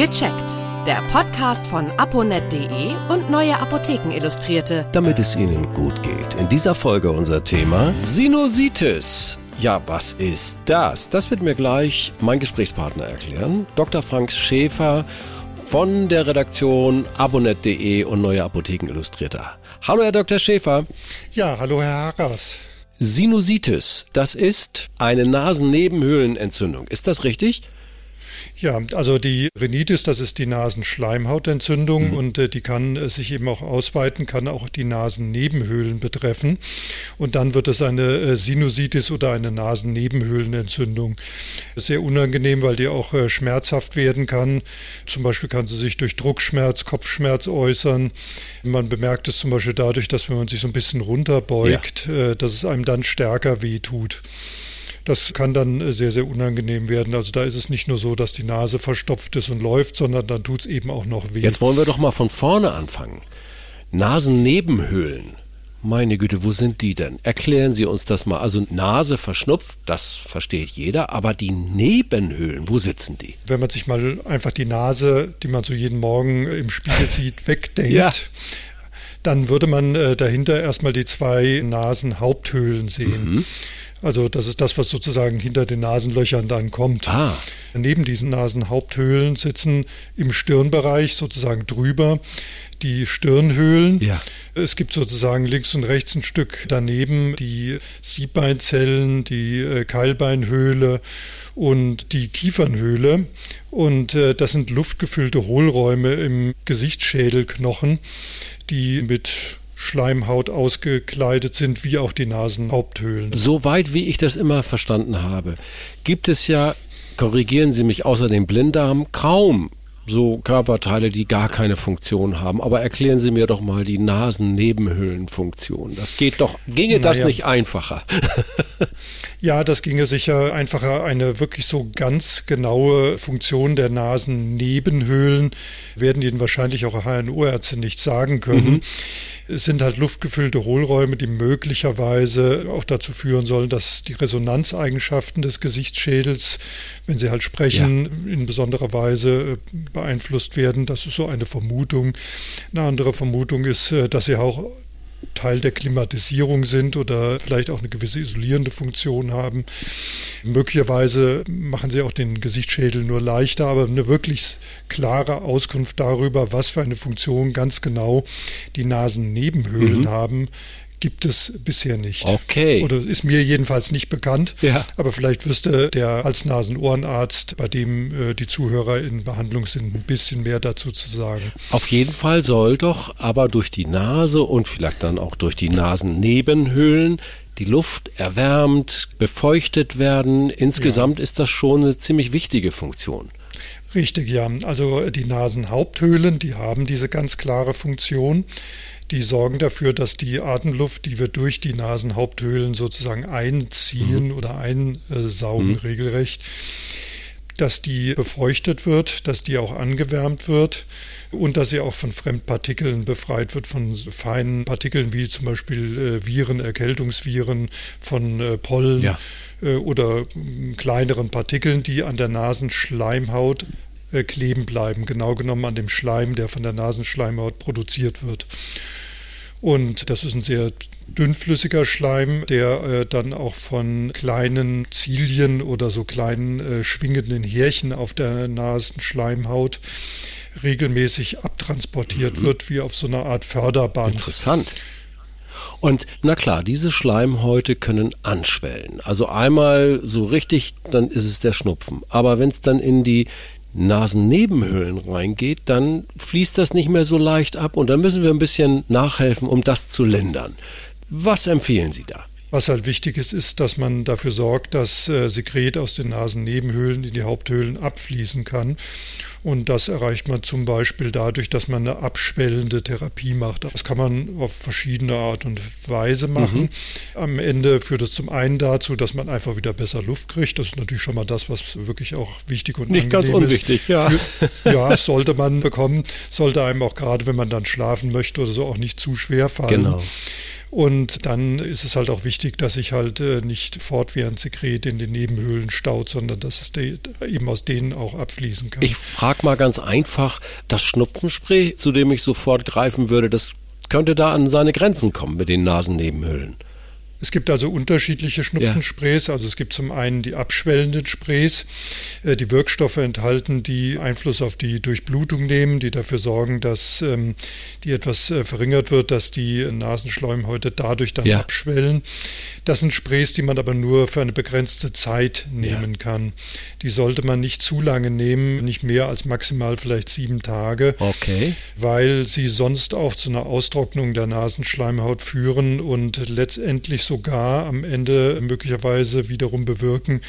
Gecheckt. Der Podcast von aponet.de und Neue Apotheken Illustrierte. Damit es Ihnen gut geht. In dieser Folge unser Thema Sinusitis. Ja, was ist das? Das wird mir gleich mein Gesprächspartner erklären. Dr. Frank Schäfer von der Redaktion abonet.de und Neue Apotheken Illustrierter. Hallo, Herr Dr. Schäfer. Ja, hallo, Herr Harras. Sinusitis, das ist eine Nasennebenhöhlenentzündung. Ist das richtig? Ja, also die Rhinitis, das ist die Nasenschleimhautentzündung Mhm. und äh, die kann äh, sich eben auch ausweiten, kann auch die Nasennebenhöhlen betreffen. Und dann wird es eine äh, Sinusitis oder eine Nasennebenhöhlenentzündung. Sehr unangenehm, weil die auch äh, schmerzhaft werden kann. Zum Beispiel kann sie sich durch Druckschmerz, Kopfschmerz äußern. Man bemerkt es zum Beispiel dadurch, dass wenn man sich so ein bisschen runterbeugt, äh, dass es einem dann stärker wehtut. Das kann dann äh, sehr, sehr unangenehm werden. Also da ist es nicht nur so, dass die Nase verstopft ist und läuft, sondern dann tut es eben auch noch weh. Jetzt wollen wir doch mal von vorne anfangen. Nasennebenhöhlen. Meine Güte, wo sind die denn? Erklären Sie uns das mal. Also Nase verschnupft, das versteht jeder, aber die Nebenhöhlen, wo sitzen die? Wenn man sich mal einfach die Nase, die man so jeden Morgen im Spiegel sieht, wegdenkt, Ja. dann würde man äh, dahinter erstmal die zwei Nasenhaupthöhlen sehen. Mhm. Also das ist das, was sozusagen hinter den Nasenlöchern dann kommt. Ah. Neben diesen Nasenhaupthöhlen sitzen im Stirnbereich sozusagen drüber die Stirnhöhlen. Ja. Es gibt sozusagen links und rechts ein Stück daneben die Siebbeinzellen, die äh, Keilbeinhöhle und die Kiefernhöhle. Und äh, das sind luftgefüllte Hohlräume im Gesichtsschädelknochen, die mit Schleimhaut ausgekleidet sind, wie auch die Nasenhaupthöhlen. Soweit wie ich das immer verstanden habe, gibt es ja, korrigieren Sie mich, außer dem Blinddarm kaum so Körperteile, die gar keine Funktion haben. Aber erklären Sie mir doch mal die Nasennebenhöhlenfunktion. Das geht doch, ginge das Naja. nicht einfacher? Ja, das ginge sicher einfacher. Eine wirklich so ganz genaue Funktion der Nasennebenhöhlen werden Ihnen wahrscheinlich auch HNO-Ärzte nicht sagen können. Es sind halt luftgefüllte Hohlräume, die möglicherweise auch dazu führen sollen, dass die Resonanzeigenschaften des Gesichtsschädels, wenn sie halt sprechen, in besonderer Weise äh, beeinflusst werden. Das ist so eine Vermutung. Eine andere Vermutung ist, äh, dass sie auch Teil der Klimatisierung sind oder vielleicht auch eine gewisse isolierende Funktion haben. Möglicherweise machen sie auch den Gesichtsschädel nur leichter, aber eine wirklich klare Auskunft darüber, was für eine Funktion ganz genau die Nasennebenhöhlen haben, gibt es bisher nicht. Okay. Oder ist mir jedenfalls nicht bekannt. Ja. Aber vielleicht wüsste der Hals-Nasen-Ohrenarzt, bei dem äh, die Zuhörer in Behandlung sind, ein bisschen mehr dazu zu sagen. Auf jeden Fall soll doch aber durch die Nase und vielleicht dann auch durch die Nasennebenhöhlen die Luft erwärmt, befeuchtet werden. Insgesamt ist das schon eine ziemlich wichtige Funktion. Richtig, ja. Also die Nasenhaupthöhlen, die haben diese ganz klare Funktion. Die sorgen dafür, dass die Atemluft, die wir durch die Nasenhaupthöhlen sozusagen einziehen oder einsaugen regelrecht, dass die befeuchtet wird, dass die auch angewärmt wird und dass sie auch von Fremdpartikeln befreit wird, von feinen Partikeln wie zum Beispiel äh, Viren, Erkältungsviren, von äh, Pollen Ja. äh, oder mm, kleineren Partikeln, die an der Nasenschleimhaut kleben bleiben, genau genommen an dem Schleim, der von der Nasenschleimhaut produziert wird. Und das ist ein sehr dünnflüssiger Schleim, der äh, dann auch von kleinen Zilien oder so kleinen äh, schwingenden Härchen auf der Nasenschleimhaut regelmäßig abtransportiert wird, wie auf so einer Art Förderband. Interessant. Und na klar, diese Schleimhäute können anschwellen. Also einmal so richtig, dann ist es der Schnupfen. Aber wenn es dann in die Nasennebenhöhlen reingeht, dann fließt das nicht mehr so leicht ab und dann müssen wir ein bisschen nachhelfen, um das zu lindern. Was empfehlen Sie da? Was halt wichtig ist, ist, dass man dafür sorgt, dass äh, Sekret aus den Nasennebenhöhlen in die Haupthöhlen abfließen kann. Und das erreicht man zum Beispiel dadurch, dass man eine abschwellende Therapie macht. Das kann man auf verschiedene Art und Weise machen. Am Ende führt es zum einen dazu, dass man einfach wieder besser Luft kriegt. Das ist natürlich schon mal das, was wirklich auch wichtig und Nicht ganz unwichtig, ist. ja. Ja, sollte man bekommen. Sollte einem auch gerade, wenn man dann schlafen möchte oder so, auch nicht zu schwer fallen. Genau. Und dann ist es halt auch wichtig, dass sich halt äh, nicht fortwährend Sekret in den Nebenhöhlen staut, sondern dass es eben aus denen auch abfließen kann. Ich frage mal ganz einfach, das Schnupfenspray, zu dem ich sofort greifen würde, das könnte da an seine Grenzen kommen mit den Nasennebenhöhlen. Es gibt also unterschiedliche Schnupfensprays. Ja. Also es gibt zum einen die abschwellenden Sprays, äh, die Wirkstoffe enthalten, die Einfluss auf die Durchblutung nehmen, die dafür sorgen, dass ähm, die etwas äh, verringert wird, dass die Nasenschleimhäute dadurch dann ja. abschwellen. Das sind Sprays, die man aber nur für eine begrenzte Zeit nehmen ja. kann. Die sollte man nicht zu lange nehmen, nicht mehr als maximal vielleicht sieben Tage. Okay. Weil sie sonst auch zu einer Austrocknung der Nasenschleimhaut führen und letztendlich sogar am Ende möglicherweise wiederum bewirken,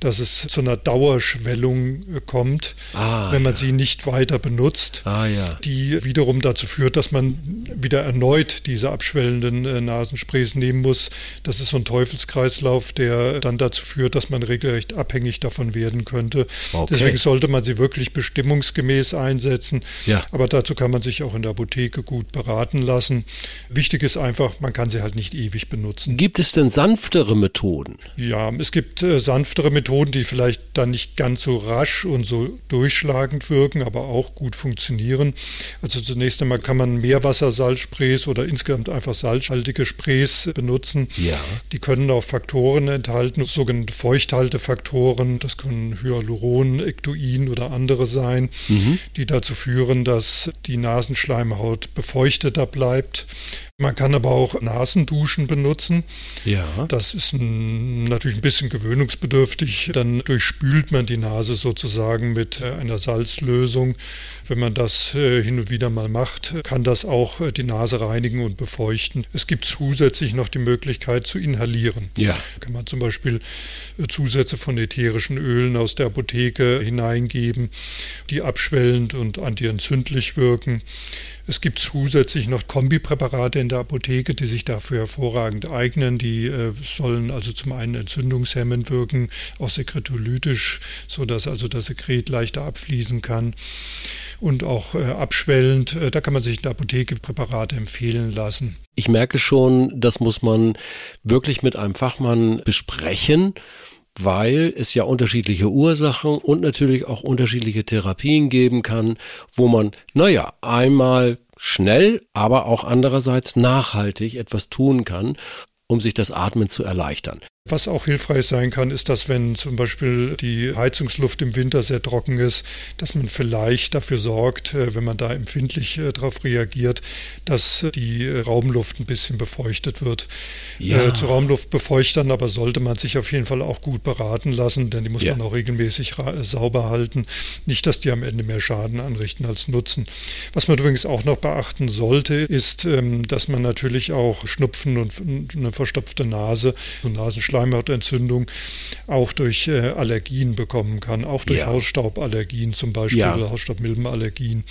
dass es zu einer Dauerschwellung äh, kommt, ah, wenn man ja. sie nicht weiter benutzt, ah, ja. die wiederum dazu führt, dass man wieder erneut diese abschwellenden äh, Nasensprays nehmen muss. Das ist so ein Teufelskreislauf, der dann dazu führt, dass man regelrecht abhängig davon werden könnte. Okay. Deswegen sollte man sie wirklich bestimmungsgemäß einsetzen. Ja. Aber dazu kann man sich auch in der Apotheke gut beraten lassen. Wichtig ist einfach, man kann sie halt nicht ewig benutzen. Gibt es denn sanftere Methoden? Ja, es gibt äh, sanftere Methoden, die vielleicht dann nicht ganz so rasch und so durchschlagend wirken, aber auch gut funktionieren. Also zunächst einmal kann man Meerwassersalzsprays oder insgesamt einfach salzhaltige Sprays benutzen. Ja. Die können auch Faktoren enthalten, sogenannte Feuchthaltefaktoren. Das können Hyaluron, Ektoin oder andere sein, mhm. die dazu führen, dass die Nasenschleimhaut befeuchteter bleibt. Man kann aber auch Nasenduschen benutzen. Ja. Das ist ein, natürlich ein bisschen gewöhnungsbedürftig. Dann durchspült man die Nase sozusagen mit äh, einer Salzlösung. Wenn man das äh, hin und wieder mal macht, kann das auch äh, die Nase reinigen und befeuchten. Es gibt zusätzlich noch die Möglichkeit zu inhalieren. Ja. Da kann man zum Beispiel Zusätze von ätherischen Ölen aus der Apotheke hineingeben, die abschwellend und antientzündlich wirken. Es gibt zusätzlich noch Kombipräparate in der Apotheke, die sich dafür hervorragend eignen. Die äh, sollen also zum einen entzündungshemmend wirken, auch sekretolytisch, sodass also das Sekret leichter abfließen kann und auch äh, abschwellend. Äh, da kann man sich in der Apotheke Präparate empfehlen lassen. Ich merke schon, das muss man wirklich mit einem Fachmann besprechen weil es ja unterschiedliche Ursachen und natürlich auch unterschiedliche Therapien geben kann, wo man, naja, einmal schnell, aber auch andererseits nachhaltig etwas tun kann, um sich das Atmen zu erleichtern. Was auch hilfreich sein kann, ist, dass wenn zum Beispiel die Heizungsluft im Winter sehr trocken ist, dass man vielleicht dafür sorgt, äh, wenn man da empfindlich äh, darauf reagiert, dass die Raumluft ein bisschen befeuchtet wird. Ja. Äh, zu Raumluftbefeuchtern aber sollte man sich auf jeden Fall auch gut beraten lassen, denn die muss ja. man auch regelmäßig sauber halten. Nicht, dass die am Ende mehr Schaden anrichten als Nutzen. Was man übrigens auch noch beachten sollte, ist, ähm, dass man natürlich auch Schnupfen und eine verstopfte Nase, so Nasenschleim Schleimhautentzündung auch durch äh, Allergien bekommen kann, auch durch ja. Hausstauballergien zum Beispiel ja. oder Hausstaubmilbenallergien.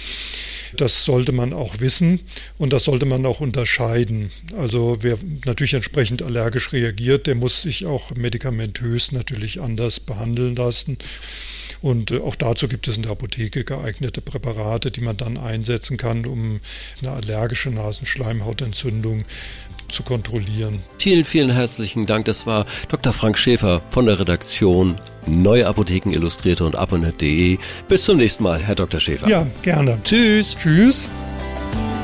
Das sollte man auch wissen und das sollte man auch unterscheiden. Also wer natürlich entsprechend allergisch reagiert, der muss sich auch medikamentös natürlich anders behandeln lassen. Und äh, auch dazu gibt es in der Apotheke geeignete Präparate, die man dann einsetzen kann, um eine allergische Nasenschleimhautentzündung zu kontrollieren. Vielen, vielen herzlichen Dank. Das war Dr. Frank Schäfer von der Redaktion Neue Apotheken Illustrierte und abonnet.de. Bis zum nächsten Mal, Herr Dr. Schäfer. Ja, gerne. Tschüss. Tschüss.